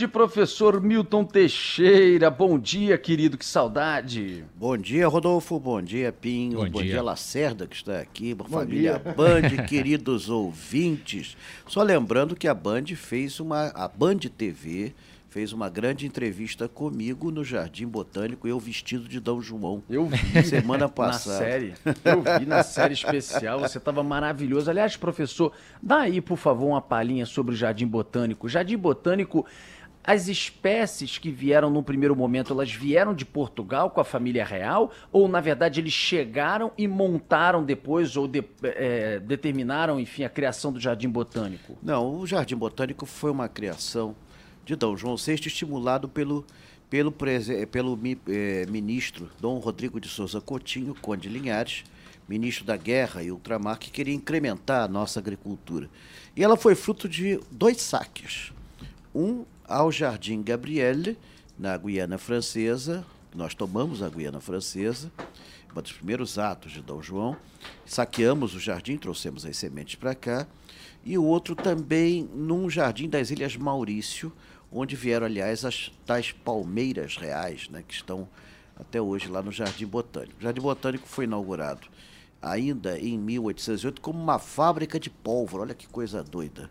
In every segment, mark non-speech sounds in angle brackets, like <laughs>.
Grande professor Milton Teixeira, bom dia, querido, que saudade. Bom dia, Rodolfo, bom dia, Pinho, Bom bom, dia. dia. Lacerda, que está aqui, bom família Band, <laughs> queridos ouvintes. Só lembrando que a Band fez uma, a Band TV fez uma grande entrevista comigo no Jardim Botânico, eu vestido de Dom João. Eu vi Semana <laughs> na passada. série. Eu vi na série especial, você estava maravilhoso. Aliás, professor, dá aí, por favor, uma palhinha sobre o Jardim Botânico. Jardim Botânico, as espécies que vieram no primeiro momento, elas vieram de Portugal com a família real? Ou, na verdade, eles chegaram e montaram depois, ou de- eh, determinaram, enfim, a criação do Jardim Botânico? Não, o Jardim Botânico foi uma criação de Dom João VI, estimulado pelo, pelo, prese- pelo eh, ministro Dom Rodrigo de Souza Coutinho, Conde Linhares, ministro da Guerra e Ultramar, que queria incrementar a nossa agricultura. E ela foi fruto de dois saques. Um ao Jardim Gabrielle, na Guiana Francesa, nós tomamos a Guiana Francesa, um dos primeiros atos de Dom João, saqueamos o jardim, trouxemos as sementes para cá, e o outro também num jardim das Ilhas Maurício, onde vieram, aliás, as tais palmeiras reais, né, que estão até hoje lá no Jardim Botânico. O Jardim Botânico foi inaugurado ainda em 1808 como uma fábrica de pólvora. Olha que coisa doida.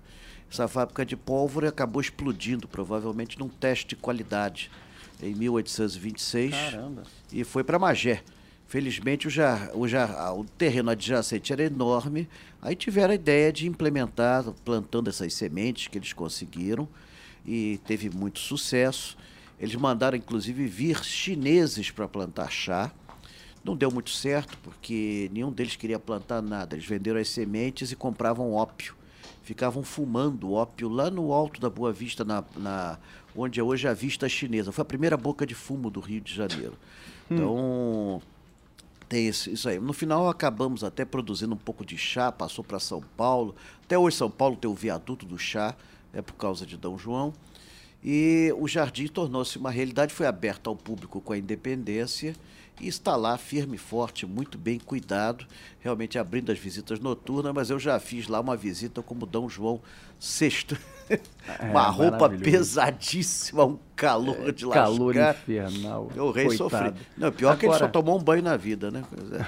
Essa fábrica de pólvora acabou explodindo, provavelmente num teste de qualidade, em 1826 Caramba. e foi para Magé. Felizmente o, jar, o, jar, ah, o terreno adjacente era enorme, aí tiveram a ideia de implementar, plantando essas sementes que eles conseguiram, e teve muito sucesso. Eles mandaram inclusive vir chineses para plantar chá. Não deu muito certo, porque nenhum deles queria plantar nada. Eles venderam as sementes e compravam ópio. Ficavam fumando ópio lá no alto da Boa Vista, na, na- onde é hoje a Vista Chinesa. Foi a primeira boca de fumo do Rio de Janeiro. Então, tem esse- isso aí. No final, acabamos até produzindo um pouco de chá, passou para São Paulo. Até hoje, São Paulo tem o viaduto do chá, é por causa de Dom João. E o jardim tornou-se uma realidade, foi aberto ao público com a independência e está lá firme e forte, muito bem cuidado, realmente abrindo as visitas noturnas, mas eu já fiz lá uma visita como Dom João VI. <laughs> uma roupa maravilhoso. pesadíssima, um calor de lascar. Calor infernal. O rei sofreu. Não, pior que ele só Agora- tomou um banho na vida, né?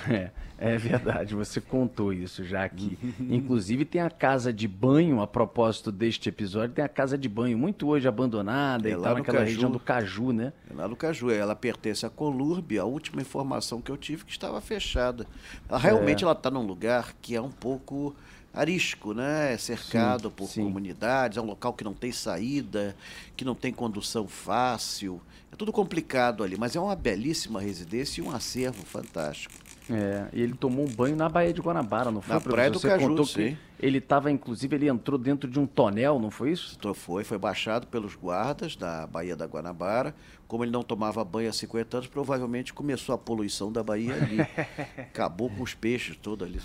É. <laughs> É, é verdade, você contou isso já aqui. Inclusive tem a casa de banho, a propósito deste episódio, tem a casa de banho muito hoje abandonada É e lá tal, naquela Caju. região do Caju, né? É Lá no Caju, ela pertence à Colurbe, a última informação que eu tive que estava fechada. Ela, realmente É. ela está num lugar que é um pouco arisco, né? É cercado Sim, por sim. comunidades, é um local que não tem saída, que não tem condução fácil. É tudo complicado ali, mas é uma belíssima residência e um acervo fantástico. É, e ele tomou um banho na Baía de Guanabara, não foi? Na professor? Praia do Você Caju, contou sim. que ele estava, inclusive, ele entrou dentro de um tonel, não foi isso? Foi, foi baixado pelos guardas da Baía da Guanabara. Como ele não tomava banho há 50 anos, provavelmente começou a poluição da Baía ali. <laughs> Acabou com os peixes todos ali.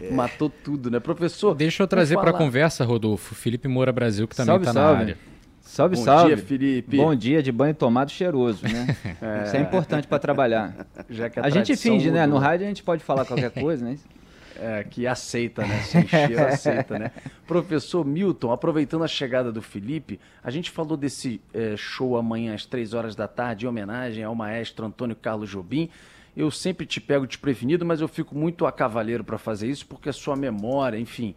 É. Matou tudo, né? Professor, Deixa eu trazer para a conversa, Rodolfo, Felipe Moura Brasil, que também está na salve. área. Salve, Bom salve. dia, Felipe. Bom dia de banho tomado cheiroso, né? <laughs> Isso é importante para trabalhar. Já que A gente finge, né? No mudou. rádio a gente pode falar qualquer <laughs> coisa, né? É, que aceita, né? Sem cheiro, aceita, né? Professor Milton, aproveitando a chegada do Felipe, a gente falou desse eh, show amanhã às três horas da tarde, em homenagem ao maestro Antônio Carlos Jobim. Eu sempre te pego desprevenido, mas eu fico muito a cavaleiro para fazer isso, porque a sua memória, enfim,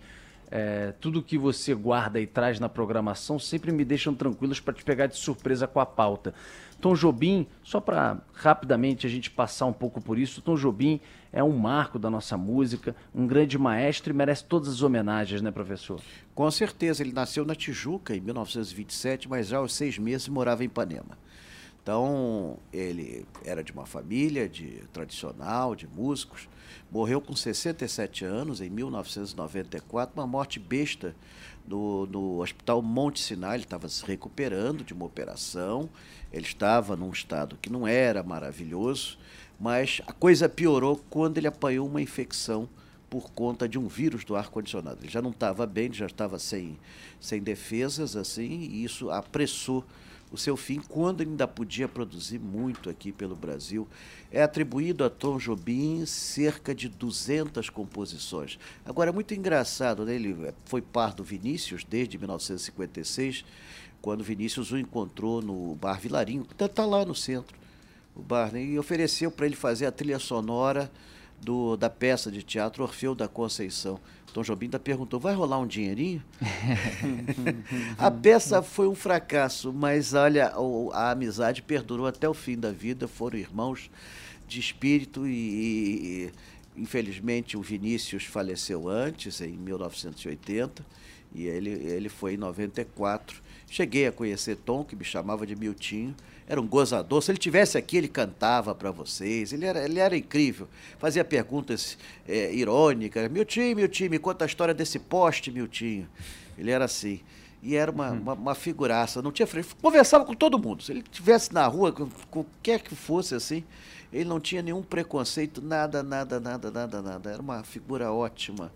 eh, tudo que você guarda e traz na programação sempre me deixam tranquilos para te pegar de surpresa com a pauta. Tom Jobim, só para rapidamente a gente passar um pouco por isso, Tom Jobim é um marco da nossa música, um grande maestro e merece todas as homenagens, né, professor? Com certeza, ele nasceu na Tijuca em 1927, mas já aos seis meses morava em Ipanema. Então, ele era de uma família de tradicional, de músicos. Morreu com 67 anos, em 1994, uma morte besta no, no Hospital Monte Sinai. Ele estava se recuperando de uma operação. Ele estava num estado que não era maravilhoso, mas a coisa piorou quando ele apanhou uma infecção por conta de um vírus do ar-condicionado. Ele já não estava bem, já estava sem, sem defesas, assim, e isso apressou o seu fim quando ainda podia produzir muito aqui pelo Brasil. É atribuído a Tom Jobim cerca de 200 composições. Agora, é muito engraçado, né? ele foi par do Vinícius desde 1956, quando Vinícius o encontrou no Bar Vilarinho, que está lá no centro, o bar, né? e ofereceu para ele fazer a trilha sonora do, da peça de teatro Orfeu da Conceição. Tom Jobim ainda perguntou: vai rolar um dinheirinho? <laughs> a peça foi um fracasso, mas olha, a amizade perdurou até o fim da vida. Foram irmãos de espírito e, e infelizmente o Vinícius faleceu antes, em 1980, e ele, ele foi em 94. Cheguei a conhecer Tom, que me chamava de Miltinho era um gozador. Se ele tivesse aqui, ele cantava para vocês. Ele era, ele era incrível. Fazia perguntas é, irônicas. Meu time, meu time, conta a história desse poste, meu time. Ele era assim. E era uma, uma, uma, figuraça. Não tinha Conversava com todo mundo. Se ele estivesse na rua, com qualquer que fosse assim, ele não tinha nenhum preconceito, nada, nada, nada, nada, nada. Era uma figura ótima.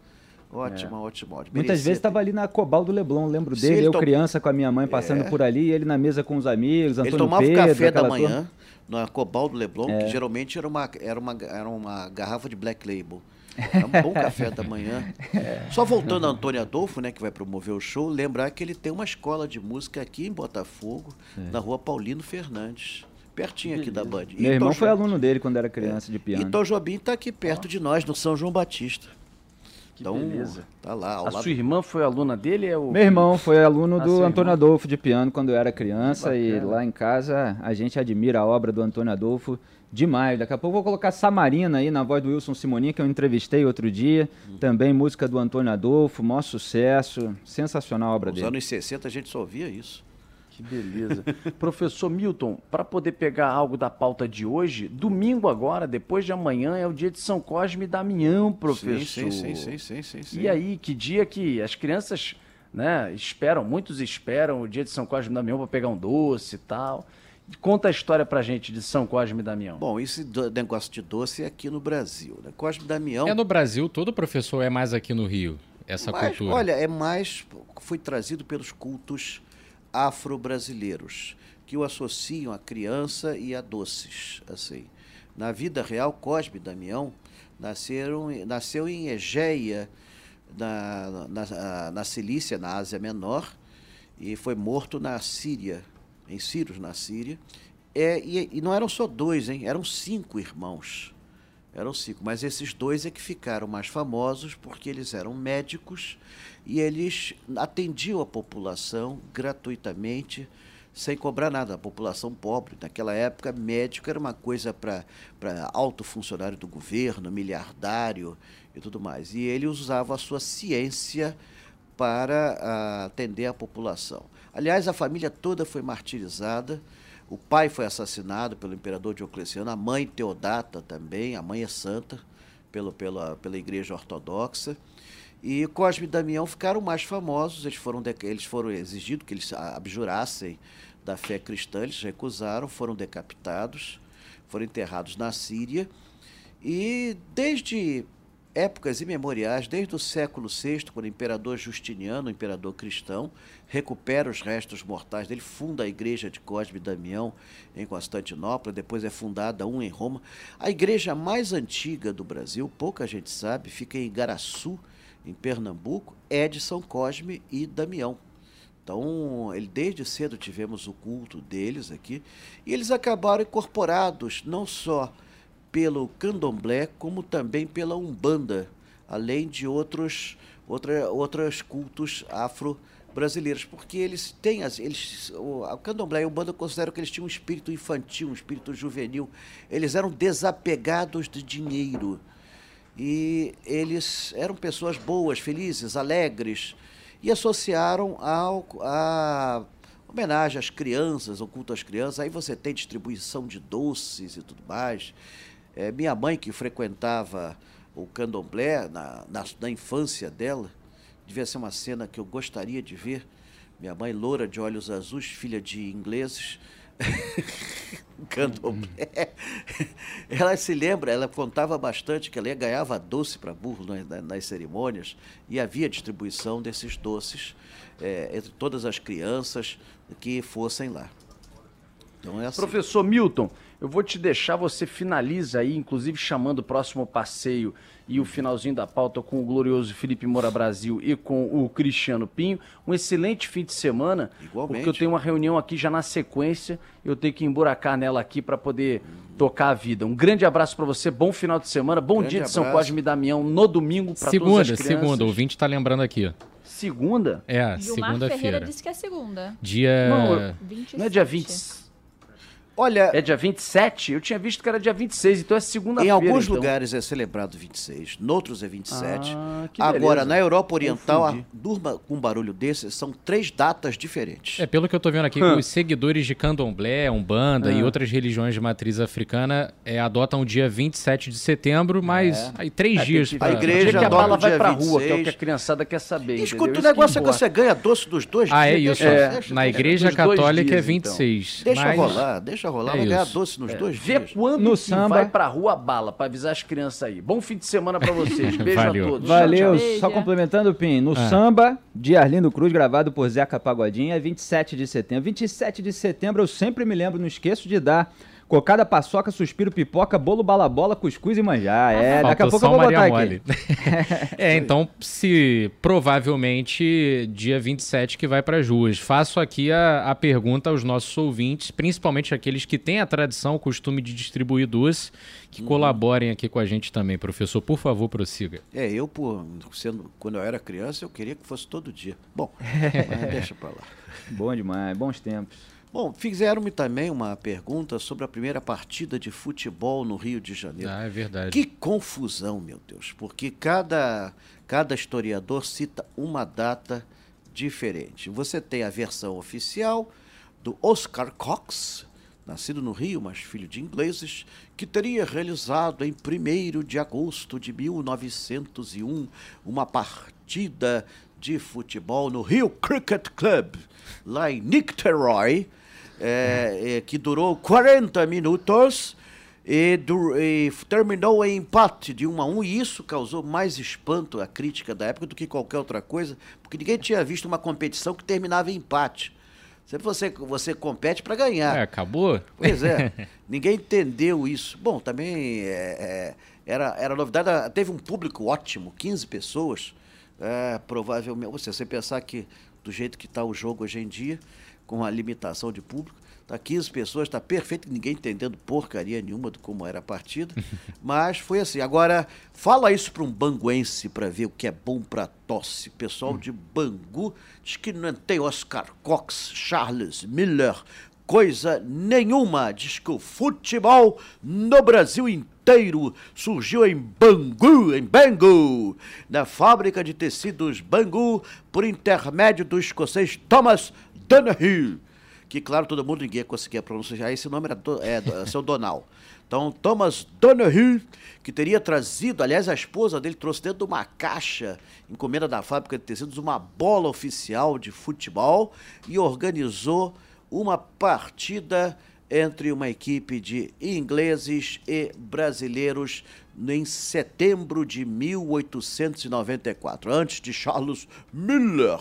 Ótima, é. ótima, ótima. Muitas vezes estava ali na Cobal do Leblon, lembro dele, eu tom... criança com a minha mãe passando é. por ali, ele na mesa com os amigos, Antônio Ele tomava Pedro, café da manhã na Cobal do Leblon, é. que geralmente era uma, era, uma, era uma garrafa de Black Label. <laughs> Era um bom café da manhã. É. Só voltando a Antônio Adolfo, né, que vai promover o show, lembrar que ele tem uma escola de música aqui em Botafogo, é. na rua Paulino Fernandes pertinho aqui da Band. Meu irmão foi aluno dele quando era criança de piano. E Tom Jobim está aqui perto de nós, no São João Batista. Que então, beleza. Tá lá, a lado... sua irmã foi aluna dele? É o... Meu irmão foi aluno do Antônio irmão? Adolfo de piano quando eu era criança e lá em casa a gente admira a obra do Antônio Adolfo demais. Daqui a pouco vou colocar Samarina aí na voz do Wilson Simoninha, que eu entrevistei outro dia. Hum. Também música do Antônio Adolfo, maior sucesso. Sensacional a obra Nos dele. Nos anos 60 a gente só ouvia isso. Que beleza. <laughs> Professor Milton, para poder pegar algo da pauta de hoje, domingo agora, depois de amanhã, é o dia de São Cosme e Damião, professor. Sim, sim, sim, sim, sim, sim. E aí, que dia que as crianças né, esperam, muitos esperam o dia de São Cosme e Damião para pegar um doce e tal. Conta a história pra gente de São Cosme e Damião. Bom, esse negócio de doce é aqui no Brasil. Né? Cosme e Damião. É no Brasil, todo professor é mais aqui no Rio, essa Mas, cultura. Olha, é mais. Foi trazido pelos cultos afro-brasileiros que o associam à criança e a doces, assim. Na vida real, Cosme e Damião nasceram, nasceu em Egeia, na, na, na Cilícia, na Ásia Menor, e foi morto na Síria, em Círios, na Síria. É, e, e não eram só dois, hein? eram cinco irmãos. Eram cinco, mas esses dois é que ficaram mais famosos porque eles eram médicos e eles atendiam a população gratuitamente, sem cobrar nada. A população pobre, naquela época, médico era uma coisa para alto funcionário do governo, miliardário e tudo mais. E ele usava a sua ciência para uh, atender a população. Aliás, a família toda foi martirizada o pai foi assassinado pelo imperador Diocleciano, a mãe Teodata também, a mãe é santa pelo, pela, pela igreja ortodoxa. E Cosme e Damião ficaram mais famosos, eles foram, eles foram exigidos que eles abjurassem da fé cristã, eles recusaram, foram decapitados, foram enterrados na Síria. E desde épocas imemoriais, desde o século VI, quando o imperador Justiniano, o imperador cristão, recupera os restos mortais dele, funda a igreja de Cosme e Damião em Constantinopla, depois é fundada um em Roma. A igreja mais antiga do Brasil, pouca gente sabe, fica em Igaraçu, em Pernambuco, é de São Cosme e Damião. Então, ele, desde cedo tivemos o culto deles aqui, e eles acabaram incorporados não só pelo candomblé, como também pela umbanda, além de outros outra, outros cultos afro-brasileiros, porque eles têm as, eles, o, o candomblé e a umbanda consideram que eles tinham um espírito infantil, um espírito juvenil, eles eram desapegados de dinheiro e eles eram pessoas boas, felizes, alegres e associaram ao, a homenagem às crianças, o culto às crianças. Aí você tem distribuição de doces e tudo mais. É, minha mãe, que frequentava o candomblé na, na, na, infância dela, devia ser uma cena que eu gostaria de ver. Minha mãe, loura de olhos azuis, filha de ingleses, <laughs> candomblé. ela se lembra, ela contava bastante que ela ganhava doce para burro nas, nas, cerimônias e havia distribuição desses doces é, entre todas as crianças que fossem lá. Então é assim. Professor Milton, eu vou te deixar, você finaliza aí, inclusive chamando o próximo passeio e o finalzinho da pauta com o glorioso Felipe Moura Brasil e com o Cristiano Pinho. Um excelente fim de semana, Igualmente. porque eu tenho uma reunião aqui já na sequência, eu tenho que emburacar nela aqui para poder tocar a vida. Um grande abraço para você, bom final de semana, bom grande dia de São Cosme e Damião no domingo para todas as crianças. Segunda, o ouvinte está lembrando aqui. Segunda? É, segunda-feira. Ferreira disse que é segunda. Dia... Não, não é dia 20... Olha. É dia 27? Eu tinha visto que era dia 26, então é segunda-feira. Em alguns então. lugares é celebrado 26, noutros é 27. Ah, Agora, na Europa Oriental, a, durma com um barulho desse, são três datas diferentes. É, pelo que eu tô vendo aqui, hum. os seguidores de candomblé, umbanda e outras religiões de matriz africana é, adotam o dia 27 de setembro, mas é. aí três é, dias pra... A igreja que a bala vai pra 26. rua, que é o que a criançada quer saber. Escuta, o negócio é que você ganha doce dos dois ah, dias. Ah, é isso. Na igreja católica é 26. Então. Deixa mas... rolar, deixa deixa rolar, é vai ganhar doce nos é. dois Vê dias. quando no samba vai pra rua bala, pra avisar as crianças aí. Bom fim de semana pra vocês. <laughs> Beijo Valeu. a todos. Valeu. Tchau, tchau. Só complementando, Pim. No ah. samba de Arlindo Cruz, gravado por Zeca Pagodinho, é 27 de setembro. 27 de setembro eu sempre me lembro, não esqueço de dar Cocada, paçoca, suspiro, pipoca, bolo, balabola, cuscuz e manjar. É, daqui a pouco eu vou botar Mole. aqui. <laughs> <laughs> é, então, se provavelmente dia 27 que vai para as ruas. Faço aqui a, a pergunta aos nossos ouvintes, principalmente aqueles que têm a tradição, o costume de distribuir duas, que uhum. colaborem aqui com a gente também. Professor, por favor, prossiga. É, eu, por, sendo, quando eu era criança, eu queria que fosse todo dia. Bom, <laughs> mas deixa para lá. Bom demais, bons tempos. Bom, fizeram-me também uma pergunta sobre a primeira partida de futebol no Rio de Janeiro. Ah, é verdade. Que confusão, meu Deus, porque cada, cada historiador cita uma data diferente. Você tem a versão oficial do Oscar Cox, nascido no Rio, mas filho de ingleses, que teria realizado em 1 de agosto de 1901 uma partida de futebol no Rio Cricket Club, lá em Nicteroy, é, é, que durou 40 minutos e, e, terminou em empate de 1 a 1 e isso causou mais espanto à crítica da época do que qualquer outra coisa, porque ninguém tinha visto uma competição que terminava em empate. Sempre você, você compete para ganhar. É, acabou? Pois é. <laughs> ninguém entendeu isso. Bom, também é, é, era, era novidade. Teve um público ótimo, 15 pessoas. É, provavelmente. Você, você pensar que do jeito que está o jogo hoje em dia, com a limitação de público. Está 15 pessoas, está perfeito, ninguém entendendo porcaria nenhuma de como era a partida. <laughs> Mas foi assim. Agora, fala isso para um banguense para ver o que é bom para tosse. Pessoal de Bangu diz que não tem Oscar Cox, Charles Miller, coisa nenhuma. Diz que o futebol no Brasil inteiro surgiu em Bangu, em Bangu, na fábrica de tecidos Bangu, por intermédio do escocês Thomas Donahue, que, claro, todo mundo ninguém conseguia pronunciar. Esse nome era do, é, é, seu Donal. Então, Thomas Donahue, que teria trazido, aliás, a esposa dele trouxe dentro de uma caixa, encomenda da fábrica de tecidos, uma bola oficial de futebol e organizou uma partida entre uma equipe de ingleses e brasileiros em setembro de 1894, antes de Charles Miller,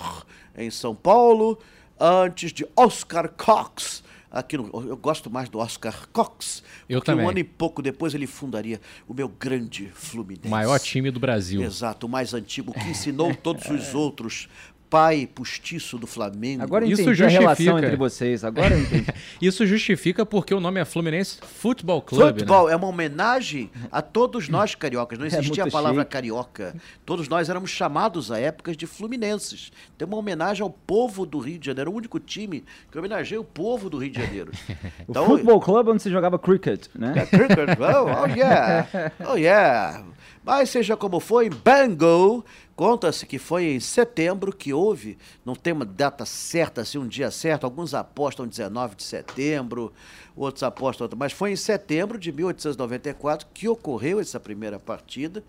em São Paulo, antes de Oscar Cox. Aqui no, eu gosto mais do Oscar Cox. Eu porque também. um ano e pouco depois ele fundaria o meu grande Fluminense. O maior time do Brasil. Exato, o mais antigo, que ensinou <laughs> todos os outros pai postiço do Flamengo. Agora Isso justifica. a relação entre vocês. Agora entendi. <laughs> Isso justifica porque o nome é Fluminense Futebol Club. Futebol né? é uma homenagem a todos nós cariocas. Não <laughs> é existia é a palavra chique. carioca. Todos nós éramos chamados a épocas de fluminenses. Tem uma homenagem ao povo do Rio de Janeiro. O único time que homenageia o povo do Rio de Janeiro. <laughs> Então, o Futebol Club onde se jogava cricket, né? É, cricket. Oh, oh yeah. Oh yeah. Mas seja como foi, Bango Conta-se que foi em setembro que houve, não tem uma data certa, assim, um dia certo, alguns apostam 19 de setembro, outros apostam outro, mas foi em setembro de 1894 que ocorreu essa primeira partida.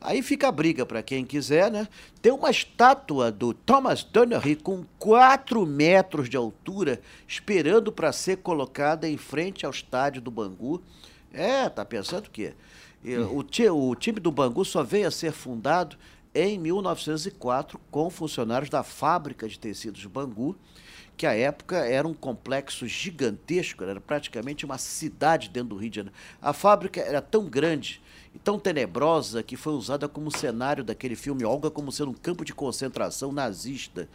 Aí fica a briga para quem quiser, né? Tem uma estátua do Thomas Dunnery com 4 metros de altura, esperando para ser colocada em frente ao estádio do Bangu. É, tá pensando o quê? O, o time do Bangu só veio a ser fundado em 1904 com funcionários da fábrica de tecidos Bangu, que à época era um complexo gigantesco, era praticamente uma cidade dentro do Rio de Janeiro. A fábrica era tão grande e tão tenebrosa que foi usada como cenário daquele filme Olga como sendo um campo de concentração nazista.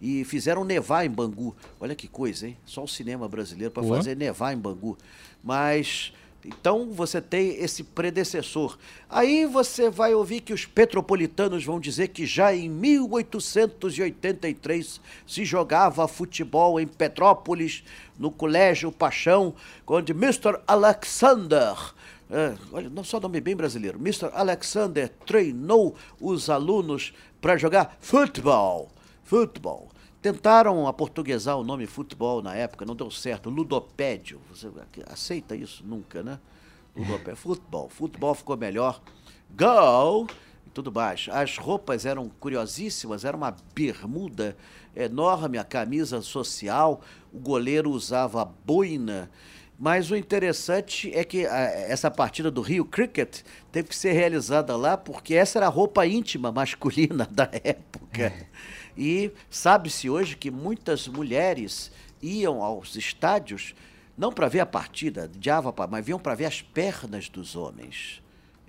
E fizeram nevar em Bangu. Olha que coisa, hein? Só o cinema brasileiro para fazer nevar em Bangu. Mas então você tem esse predecessor. Aí você vai ouvir que os petropolitanos vão dizer que já em 1883 se jogava futebol em Petrópolis, no Colégio Paixão, onde Mr. Alexander é, olha, não só nome bem brasileiro. Mr. Alexander treinou os alunos para jogar futebol. Futebol. Tentaram aportuguesar o nome futebol na época, não deu certo. Ludopédio. Você aceita isso? Nunca, né? Ludopédio. <laughs> Futebol. Futebol ficou melhor. Go! E tudo mais. As roupas eram curiosíssimas. Era uma bermuda enorme, a camisa social. O goleiro usava boina mas o interessante é que a, essa partida do Rio Cricket teve que ser realizada lá porque essa era a roupa íntima masculina <laughs> da época. É. E sabe-se hoje que muitas mulheres iam aos estádios não para ver a partida, diava, mas vinham para ver as pernas dos homens.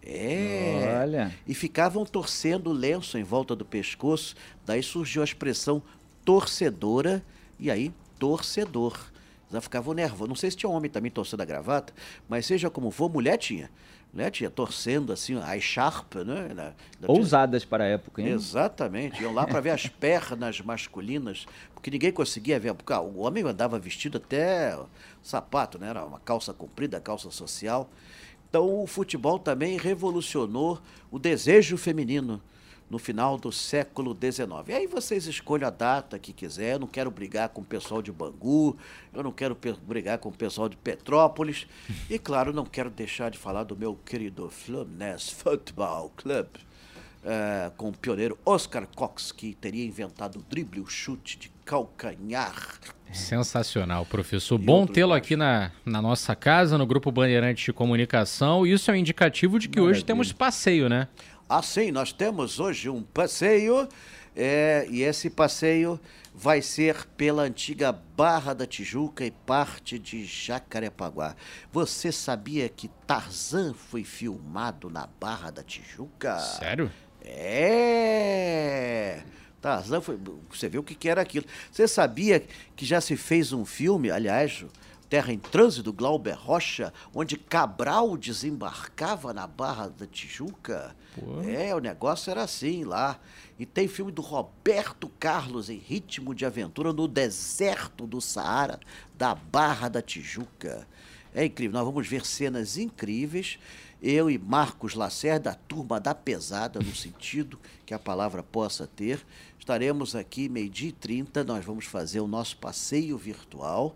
É. Olha. E ficavam torcendo o lenço em volta do pescoço. Daí surgiu a expressão torcedora e aí torcedor. Já ficavam nervosos. Não sei se tinha homem também torcendo a gravata, mas seja como for, mulher tinha. Mulher tinha torcendo assim, as sharp, né? Na, Ousadas tinha... para a época, hein? Exatamente. Iam lá para ver as <laughs> pernas masculinas, porque ninguém conseguia ver. Porque, ah, o homem andava vestido até sapato, né? Era uma calça comprida, calça social. Então o futebol também revolucionou o desejo feminino no final do século XIX. E aí vocês escolhem a data que quiser. Eu não quero brigar com o pessoal de Bangu, eu não quero brigar com o pessoal de Petrópolis. <laughs> E, claro, não quero deixar de falar do meu querido Fluminense Football Club. É, com o pioneiro Oscar Cox, que teria inventado o drible, o chute de calcanhar. Sensacional, professor. Bom tê-lo aqui na, na nossa casa, no Grupo Bandeirante de Comunicação. Isso é um indicativo de que Maravilha. hoje temos passeio, né? Assim, nós temos hoje um passeio, é, e esse passeio vai ser pela antiga Barra da Tijuca e parte de Jacarepaguá. Você sabia que Tarzan foi filmado na Barra da Tijuca? Sério? É! Tarzan foi. Você viu o que, que era aquilo. Você sabia que já se fez um filme, aliás, Terra em Trânsito, Glauber Rocha, onde Cabral desembarcava na Barra da Tijuca. Pô. É, o negócio era assim lá. E tem filme do Roberto Carlos em ritmo de aventura no deserto do Saara, da Barra da Tijuca. É incrível, nós vamos ver cenas incríveis. Eu e Marcos Lacerda, a turma da pesada, no sentido que a palavra possa ter. Estaremos aqui meio-dia e trinta, nós vamos fazer o nosso passeio virtual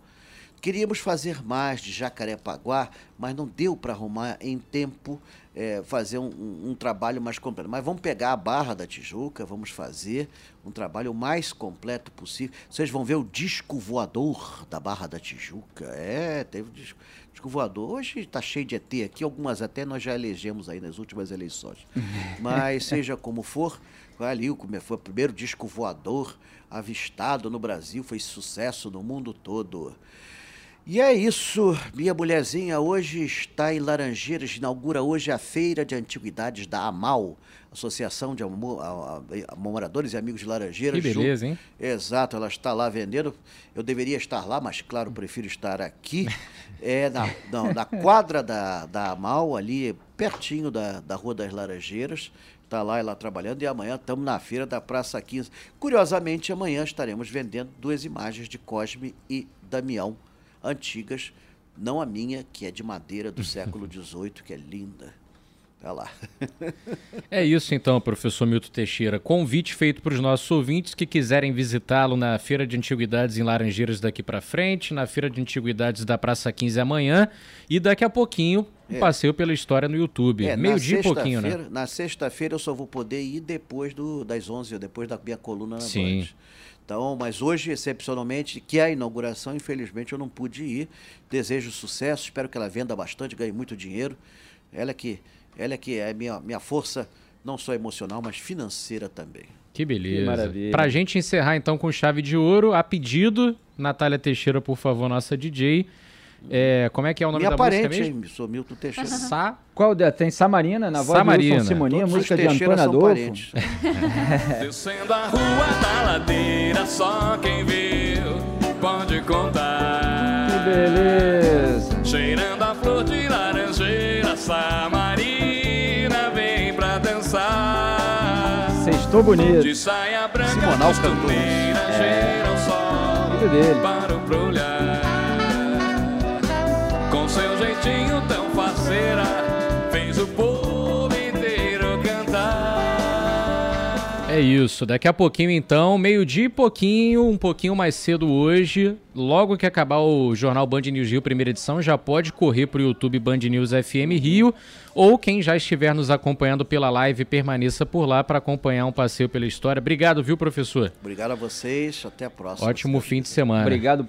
Queríamos fazer mais de Jacarepaguá, mas não deu para arrumar em tempo é, fazer um, um, um, trabalho mais completo. Mas vamos pegar a Barra da Tijuca, vamos fazer um trabalho o mais completo possível. Vocês vão ver o disco voador da Barra da Tijuca. É, teve disco, disco voador. Hoje está cheio de ET aqui, algumas até nós já elegemos aí nas últimas eleições. <laughs> Mas seja como for, ali foi o primeiro disco voador avistado no Brasil, foi sucesso no mundo todo. E é isso, minha mulherzinha hoje está em Laranjeiras, inaugura hoje a Feira de Antiguidades da AMAL, Associação de Moradores e Amigos de Laranjeiras. Que beleza, hein? Exato, ela está lá vendendo. Eu deveria estar lá, mas claro, prefiro estar aqui. <laughs> É na, não, na quadra da, da AMAL, ali pertinho da, da Rua das Laranjeiras. Está lá ela trabalhando e amanhã estamos na feira da Praça 15. Curiosamente, amanhã estaremos vendendo duas imagens de Cosme e Damião antigas, não a minha, que é de madeira do <laughs> século XVIII, que é linda. Tá lá. <laughs> é isso então, professor Milton Teixeira. Convite feito para os nossos ouvintes que quiserem visitá-lo na Feira de Antiguidades em Laranjeiras daqui para frente, na Feira de Antiguidades da Praça 15 amanhã e daqui a pouquinho um é. passeio pela história no YouTube. É, Meio dia e pouquinho, né? Na sexta-feira eu só vou poder ir depois do, das 11, depois da minha coluna na Sim. Band. Então, mas hoje, excepcionalmente, que é a inauguração, infelizmente eu não pude ir. Desejo sucesso, espero que ela venda bastante, ganhe muito dinheiro. Ela que ela é que é minha, minha força, não só emocional, mas financeira também. Que beleza. Que maravilha. Pra gente encerrar então com chave de ouro, a pedido, Natália Teixeira, por favor, nossa DJ. É, como é que é o nome Minha da parente, música mesmo? Hein? Sou Milton Teixeira. Sa... Qual é? Tem Samarina na voz Samarina. do Wilson Simoninha, Todos música de Antônio Adolfo. <laughs> Descendo a rua da ladeira, só quem viu pode contar. Que beleza. Cheirando a flor de laranjeira, Samarina Sextou bonito. De saia branca, Simonal cantou. É. Filho dele. Para o. Com seu jeitinho tão faceira, fez o povo É isso. Daqui a pouquinho, então, meio-dia e pouquinho, um pouquinho mais cedo hoje, logo que acabar o jornal Band News Rio, primeira edição, já pode correr para o YouTube Band News FM Rio, ou quem já estiver nos acompanhando pela live, permaneça por lá para acompanhar um passeio pela história. Obrigado, viu, professor? Obrigado a vocês, até a próxima. Ótimo fim de semana. Obrigado